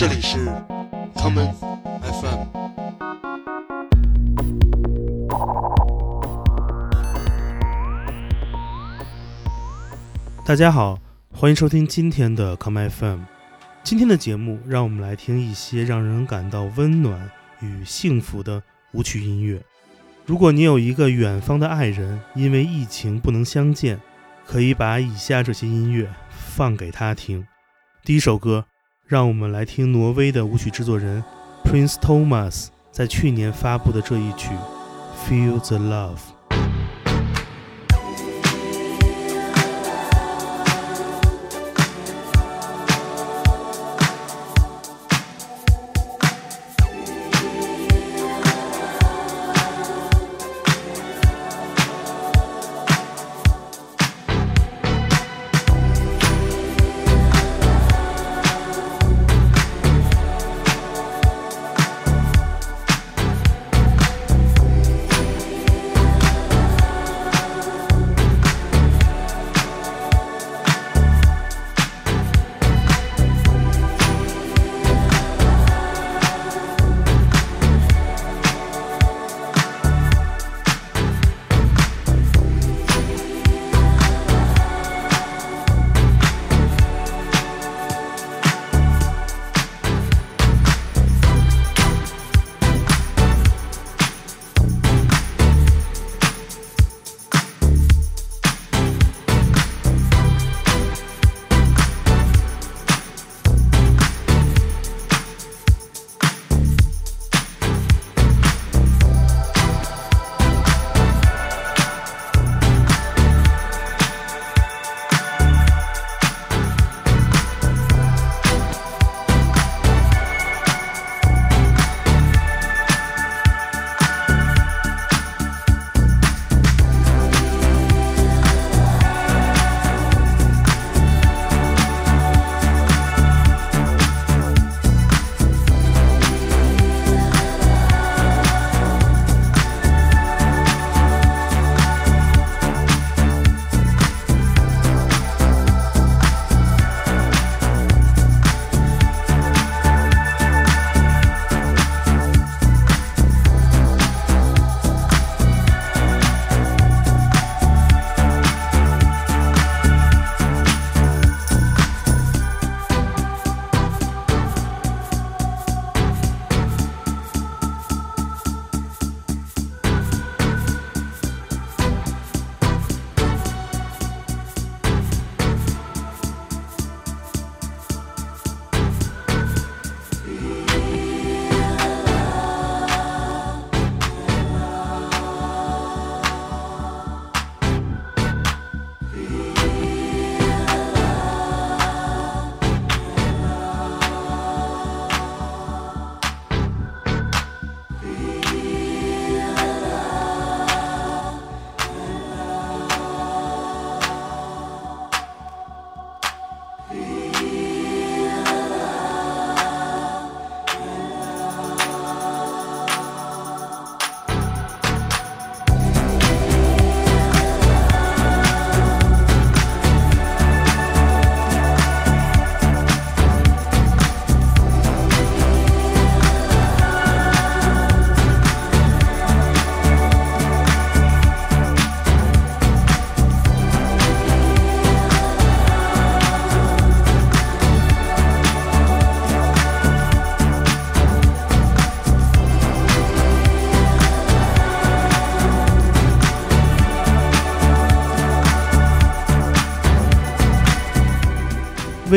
这里是 common FM。大家好，欢迎收听今天的 common FM。今天的节目，让我们来听一些让人感到温暖与幸福的舞曲音乐。如果你有一个远方的爱人，因为疫情不能相见，可以把以下这些音乐放给他听。第一首歌，让我们来听挪威的舞曲制作人 Prince Thomas 在去年发布的这一曲《Feel the Love》。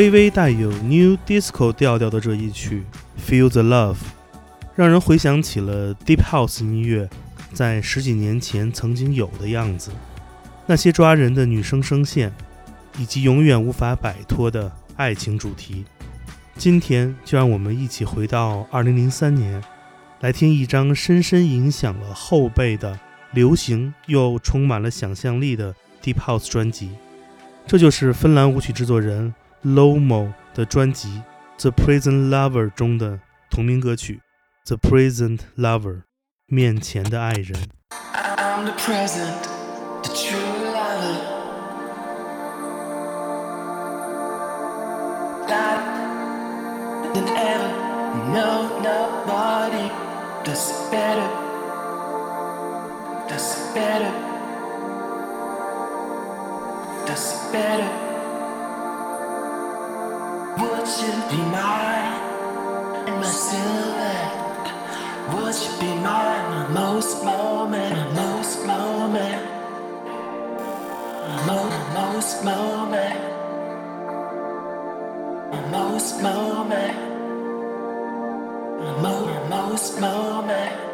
微微带有 New Disco 调调的这一曲《Feel the Love》，让人回想起了 Deep House 音乐在十几年前曾经有的样子，那些抓人的女声声线，以及永远无法摆脱的爱情主题。今天就让我们一起回到2003年，来听一张深深影响了后辈的流行又充满了想象力的 Deep House 专辑。这就是芬兰舞曲制作人。Luomo 的专辑《The Present Lover》中的同名歌曲《The Present Lover》面前的爱人。I'm the present, the true lover. Life than ever, no, nobody does it better. Does it better. Does it better. Would you be mine? And my silhouette. Would you be mine? My most moment, my most moment. My most moment. My most moment. My most moment.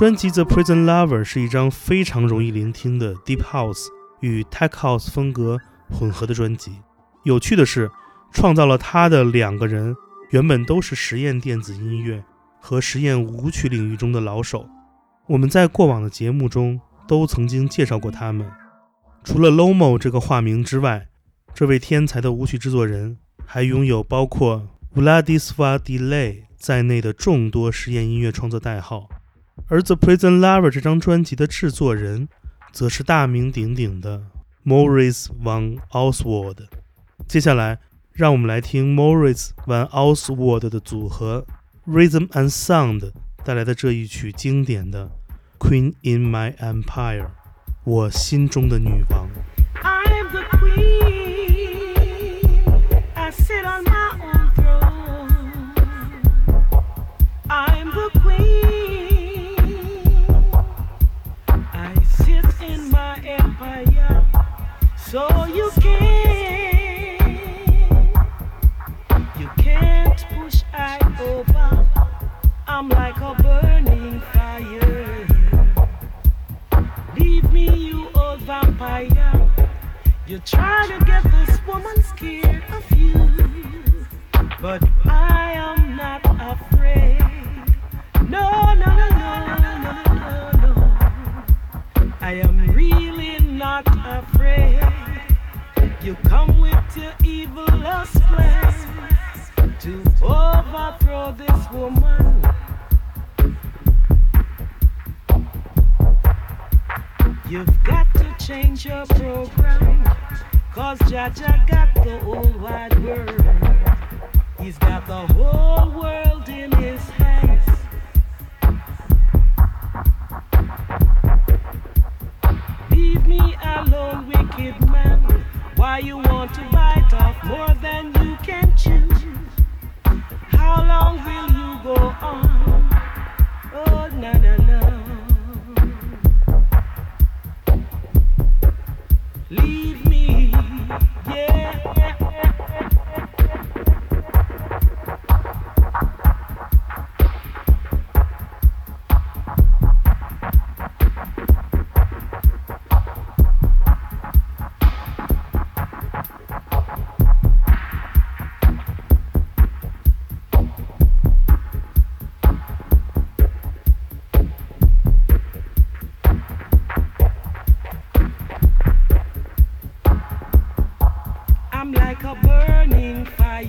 专辑《The Prison Lover》是一张非常容易聆听的 Deep House 与 Tech House 风格混合的专辑。有趣的是，创造了它的两个人原本都是实验电子音乐和实验舞曲领域中的老手。我们在过往的节目中都曾经介绍过他们。除了 Lomo 这个化名之外，这位天才的舞曲制作人还拥有包括 Vladislav Delay 在内的众多实验音乐创作代号。而《The Present Lover》这张专辑的制作人，则是大名鼎鼎的 Moritz von Oswald。接下来，让我们来听 Moritz von Oswald 的组合 Rhythm and Sound 带来的这一曲经典的《Queen in My Empire》，我心中的女王。I am the queen. I sit on So you can't, you can't push I over. I'm like a burning fire. Leave me, you old vampire. You try to get this woman scared of you, but I am not afraid. No, no, no, no, no, no, no. I am really not afraid. You come with your evil lust plans to overthrow this woman. You've got to change your program. Cause Jah Jah got the whole wide world. He's got the whole world in his hands. Leave me alone, wicked man. Why you want to bite off more than you can chew? How long will you go on? Oh, no, no, no.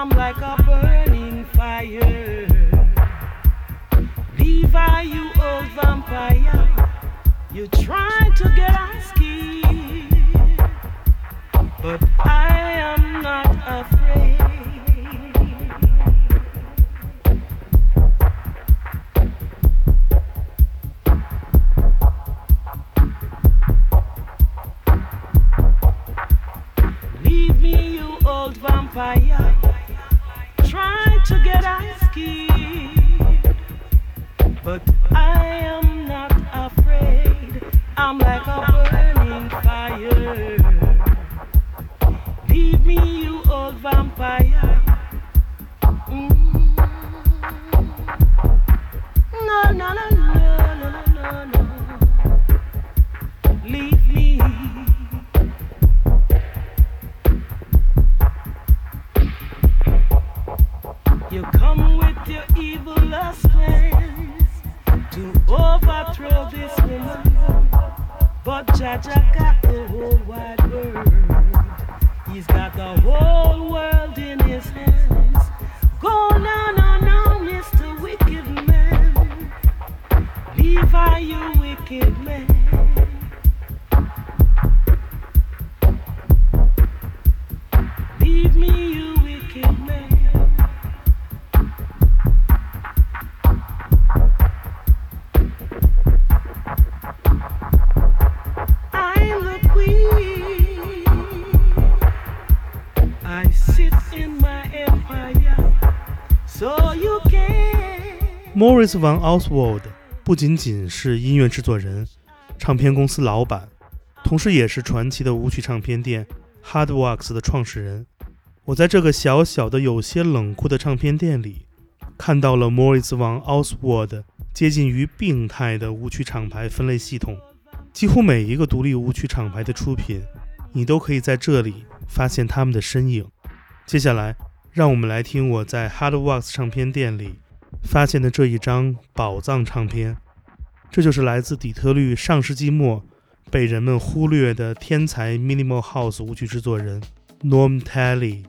I'm like a burning fire. Levi, you old vampire. You're trying to get us killed. But I am got the whole wide world. He's got the whole world in his hands. Go now, now, now, Mr. Wicked Man. Wicked man. Morris Van Oswald 不仅仅是音乐制作人、唱片公司老板，同时也是传奇的舞曲唱片店 Hardwax 的创始人。我在这个小小的、有些冷酷的唱片店里，看到了 Morris Van Oswald 接近于病态的舞曲厂牌分类系统。几乎每一个独立舞曲厂牌的出品，你都可以在这里发现他们的身影。接下来，让我们来听我在 Hardwax 唱片店里发现的这一张宝藏唱片，这就是来自底特律上世纪末被人们忽略的天才 Minimal House 舞曲制作人 Norm tally。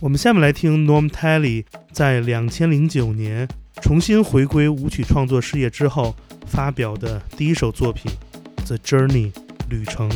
我们下面来听 Norm tally 在2009年重新回归舞曲创作事业之后发表的第一首作品《The Journey》旅程。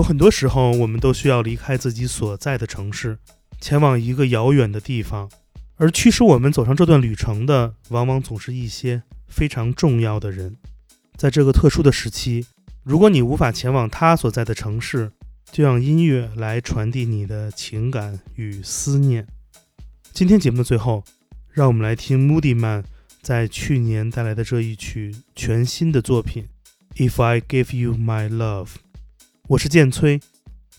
有很多时候，我们都需要离开自己所在的城市，前往一个遥远的地方，而驱使我们走上这段旅程的，往往总是一些非常重要的人。在这个特殊的时期，如果你无法前往他所在的城市，就让音乐来传递你的情感与思念。今天节目的最后，让我们来听 Moody Man 在去年带来的这一曲全新的作品《If I Give You My Love》。我是剑崔，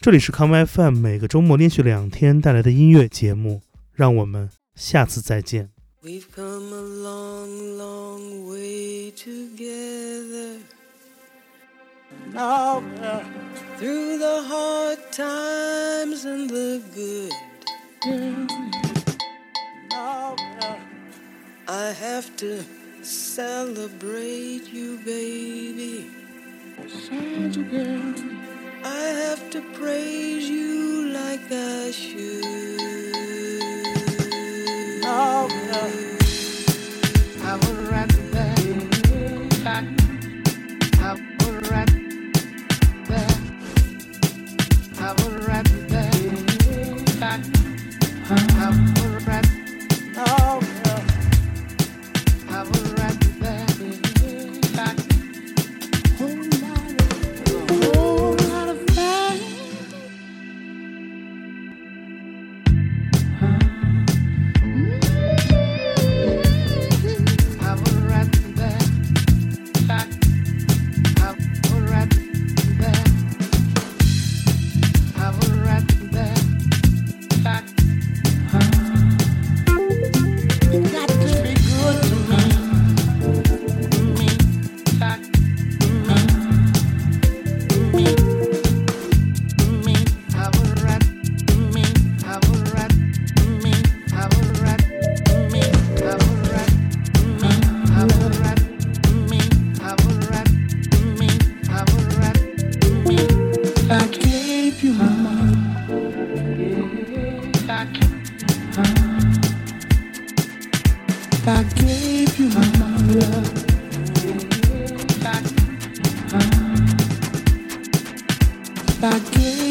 这里是康 FM，每个周末连续两天带来的音乐节目，让我们下次再见。 We've come a long, long way together. Now, through the hard times and the good. Now, I have to celebrate you, baby. I have to praise you like I would rather that. I would rather I gave